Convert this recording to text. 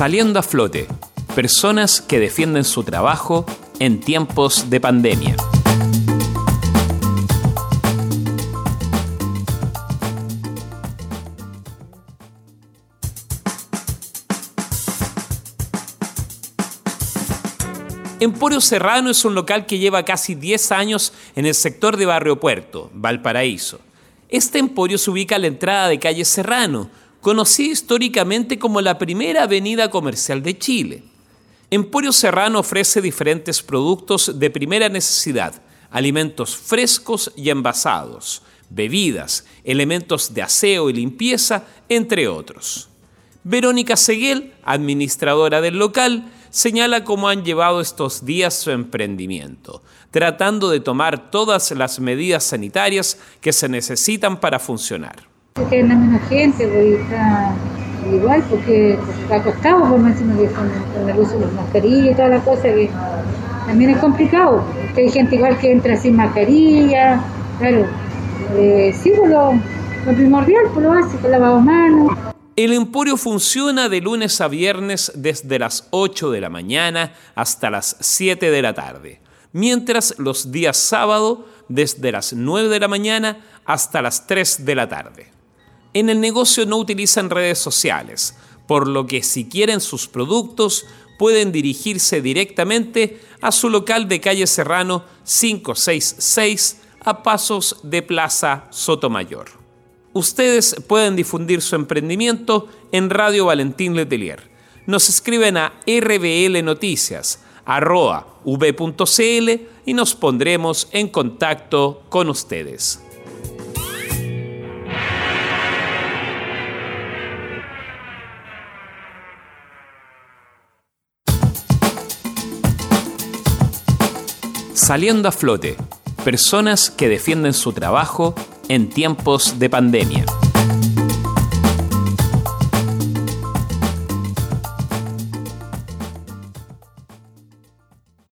Saliendo a flote, personas que defienden su trabajo en tiempos de pandemia. Emporio Serrano es un local que lleva casi 10 años en el sector de Barrio Puerto, Valparaíso. Este emporio se ubica a la entrada de calle Serrano, conocida históricamente como la primera avenida comercial de Chile. Emporio Serrano ofrece diferentes productos de primera necesidad, alimentos frescos y envasados, bebidas, elementos de aseo y limpieza, entre otros. Verónica Seguel, administradora del local, señala cómo han llevado estos días su emprendimiento, tratando de tomar todas las medidas sanitarias que se necesitan para funcionar. Que anda menos gente, pues, está igual, porque está costado, por más con, con el uso de las mascarillas y toda la cosa, que también es complicado. Hay gente igual que entra sin mascarilla, claro. Eh, sí, pues lo, lo primordial, pues lo básico, lavado manos. El emporio funciona de lunes a viernes desde las 8 de la mañana hasta las 7 de la tarde, mientras los días sábado desde las 9 de la mañana hasta las 3 de la tarde. En el negocio no utilizan redes sociales, por lo que si quieren sus productos pueden dirigirse directamente a su local de calle Serrano 566 a pasos de Plaza Sotomayor. Ustedes pueden difundir su emprendimiento en Radio Valentín Letelier. Nos escriben a rblnoticias.v.cl y nos pondremos en contacto con ustedes. Saliendo a flote, personas que defienden su trabajo en tiempos de pandemia.